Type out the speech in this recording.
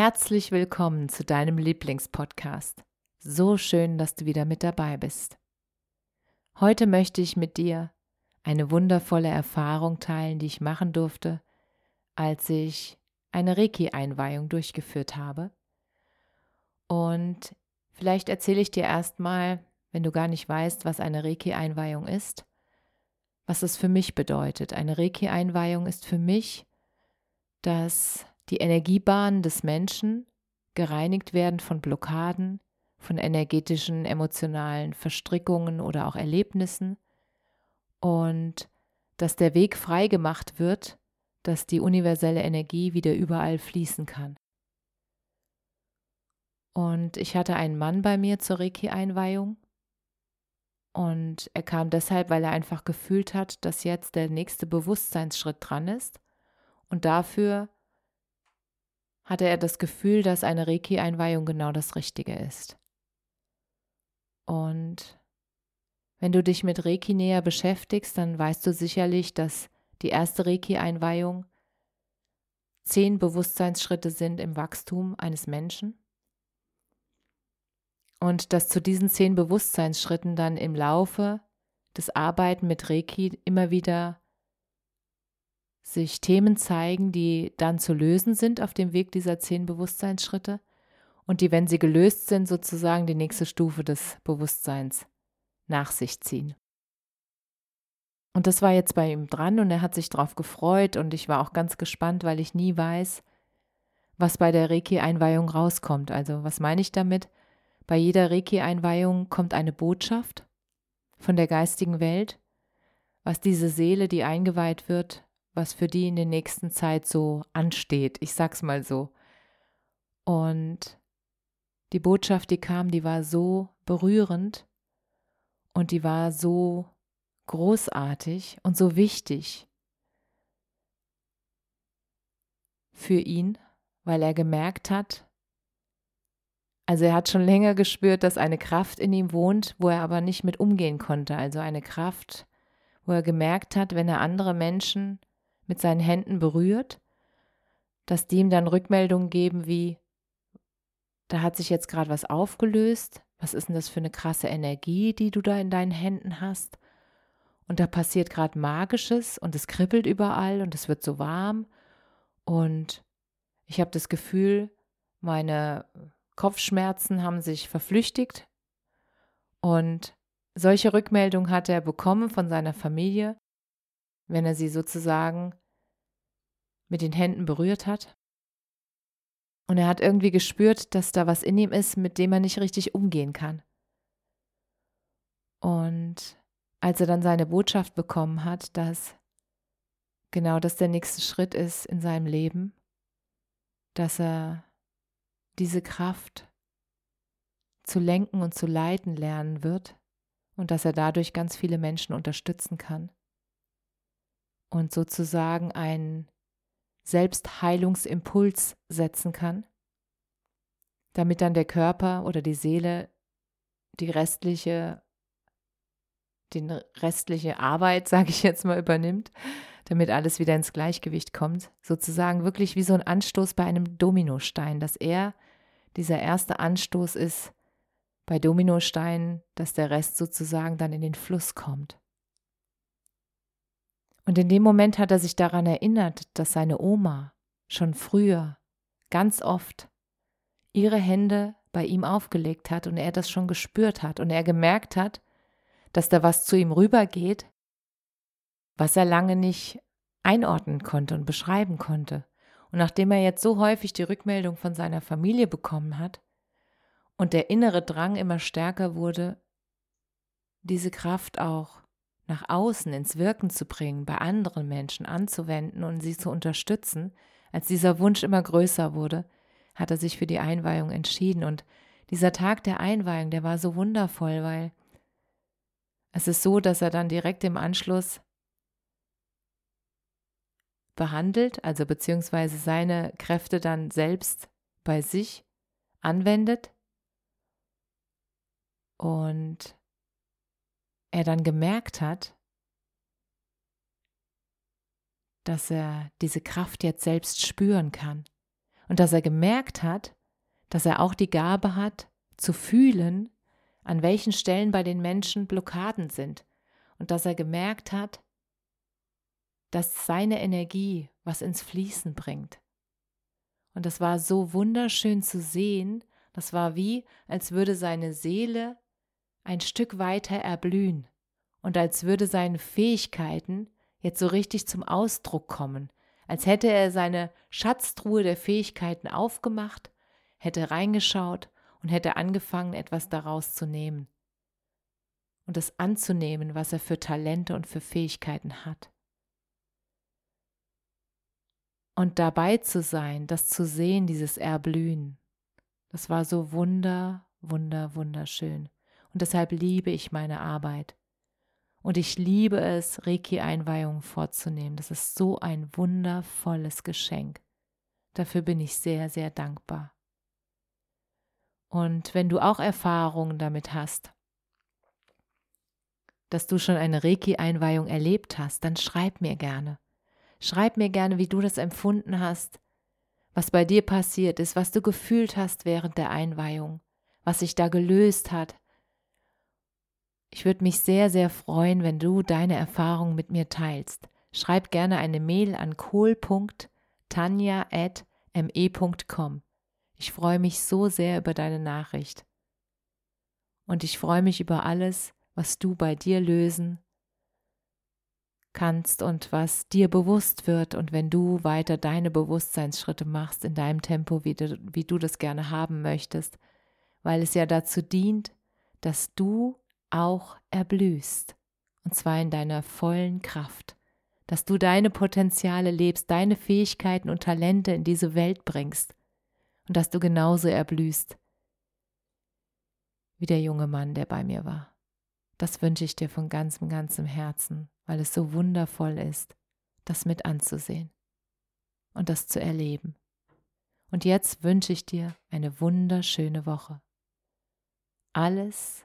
Herzlich willkommen zu deinem Lieblingspodcast. So schön, dass du wieder mit dabei bist. Heute möchte ich mit dir eine wundervolle Erfahrung teilen, die ich machen durfte, als ich eine Reiki-Einweihung durchgeführt habe. Und vielleicht erzähle ich dir erstmal, wenn du gar nicht weißt, was eine Reiki-Einweihung ist, was es für mich bedeutet. Eine Reiki-Einweihung ist für mich, dass die Energiebahnen des Menschen gereinigt werden von Blockaden, von energetischen, emotionalen Verstrickungen oder auch Erlebnissen. Und dass der Weg frei gemacht wird, dass die universelle Energie wieder überall fließen kann. Und ich hatte einen Mann bei mir zur Reiki-Einweihung. Und er kam deshalb, weil er einfach gefühlt hat, dass jetzt der nächste Bewusstseinsschritt dran ist. Und dafür hatte er das Gefühl, dass eine Reiki-Einweihung genau das Richtige ist. Und wenn du dich mit Reiki näher beschäftigst, dann weißt du sicherlich, dass die erste Reiki-Einweihung zehn Bewusstseinsschritte sind im Wachstum eines Menschen. Und dass zu diesen zehn Bewusstseinsschritten dann im Laufe des Arbeiten mit Reiki immer wieder sich Themen zeigen, die dann zu lösen sind auf dem Weg dieser zehn Bewusstseinsschritte und die, wenn sie gelöst sind, sozusagen die nächste Stufe des Bewusstseins nach sich ziehen. Und das war jetzt bei ihm dran und er hat sich darauf gefreut und ich war auch ganz gespannt, weil ich nie weiß, was bei der Reiki-Einweihung rauskommt. Also was meine ich damit? Bei jeder Reiki-Einweihung kommt eine Botschaft von der geistigen Welt, was diese Seele, die eingeweiht wird, was für die in der nächsten Zeit so ansteht. Ich sag's mal so. Und die Botschaft, die kam, die war so berührend und die war so großartig und so wichtig für ihn, weil er gemerkt hat, also er hat schon länger gespürt, dass eine Kraft in ihm wohnt, wo er aber nicht mit umgehen konnte. Also eine Kraft, wo er gemerkt hat, wenn er andere Menschen mit seinen Händen berührt, dass die ihm dann Rückmeldungen geben wie, da hat sich jetzt gerade was aufgelöst, was ist denn das für eine krasse Energie, die du da in deinen Händen hast? Und da passiert gerade Magisches und es kribbelt überall und es wird so warm. Und ich habe das Gefühl, meine Kopfschmerzen haben sich verflüchtigt. Und solche Rückmeldungen hat er bekommen von seiner Familie wenn er sie sozusagen mit den Händen berührt hat. Und er hat irgendwie gespürt, dass da was in ihm ist, mit dem er nicht richtig umgehen kann. Und als er dann seine Botschaft bekommen hat, dass genau das der nächste Schritt ist in seinem Leben, dass er diese Kraft zu lenken und zu leiten lernen wird und dass er dadurch ganz viele Menschen unterstützen kann und sozusagen einen Selbstheilungsimpuls setzen kann, damit dann der Körper oder die Seele die restliche, die restliche Arbeit, sage ich jetzt mal, übernimmt, damit alles wieder ins Gleichgewicht kommt. Sozusagen wirklich wie so ein Anstoß bei einem Dominostein, dass er dieser erste Anstoß ist bei Dominosteinen, dass der Rest sozusagen dann in den Fluss kommt. Und in dem Moment hat er sich daran erinnert, dass seine Oma schon früher ganz oft ihre Hände bei ihm aufgelegt hat und er das schon gespürt hat und er gemerkt hat, dass da was zu ihm rübergeht, was er lange nicht einordnen konnte und beschreiben konnte. Und nachdem er jetzt so häufig die Rückmeldung von seiner Familie bekommen hat und der innere Drang immer stärker wurde, diese Kraft auch nach außen ins Wirken zu bringen, bei anderen Menschen anzuwenden und sie zu unterstützen, als dieser Wunsch immer größer wurde, hat er sich für die Einweihung entschieden. Und dieser Tag der Einweihung, der war so wundervoll, weil es ist so, dass er dann direkt im Anschluss behandelt, also beziehungsweise seine Kräfte dann selbst bei sich anwendet und er dann gemerkt hat, dass er diese Kraft jetzt selbst spüren kann. Und dass er gemerkt hat, dass er auch die Gabe hat, zu fühlen, an welchen Stellen bei den Menschen Blockaden sind. Und dass er gemerkt hat, dass seine Energie was ins Fließen bringt. Und das war so wunderschön zu sehen, das war wie, als würde seine Seele ein Stück weiter erblühen und als würde seine Fähigkeiten jetzt so richtig zum Ausdruck kommen, als hätte er seine Schatztruhe der Fähigkeiten aufgemacht, hätte reingeschaut und hätte angefangen, etwas daraus zu nehmen und es anzunehmen, was er für Talente und für Fähigkeiten hat. Und dabei zu sein, das zu sehen, dieses Erblühen, das war so wunder, wunder, wunderschön. Und deshalb liebe ich meine Arbeit. Und ich liebe es, Reiki-Einweihungen vorzunehmen. Das ist so ein wundervolles Geschenk. Dafür bin ich sehr, sehr dankbar. Und wenn du auch Erfahrungen damit hast, dass du schon eine Reiki-Einweihung erlebt hast, dann schreib mir gerne. Schreib mir gerne, wie du das empfunden hast, was bei dir passiert ist, was du gefühlt hast während der Einweihung, was sich da gelöst hat, ich würde mich sehr, sehr freuen, wenn du deine Erfahrungen mit mir teilst. Schreib gerne eine Mail an kohl.tanja.me.com. Ich freue mich so sehr über deine Nachricht. Und ich freue mich über alles, was du bei dir lösen kannst und was dir bewusst wird und wenn du weiter deine Bewusstseinsschritte machst in deinem Tempo, wie du, wie du das gerne haben möchtest, weil es ja dazu dient, dass du auch erblühst, und zwar in deiner vollen Kraft, dass du deine Potenziale lebst, deine Fähigkeiten und Talente in diese Welt bringst und dass du genauso erblühst wie der junge Mann, der bei mir war. Das wünsche ich dir von ganzem, ganzem Herzen, weil es so wundervoll ist, das mit anzusehen und das zu erleben. Und jetzt wünsche ich dir eine wunderschöne Woche. Alles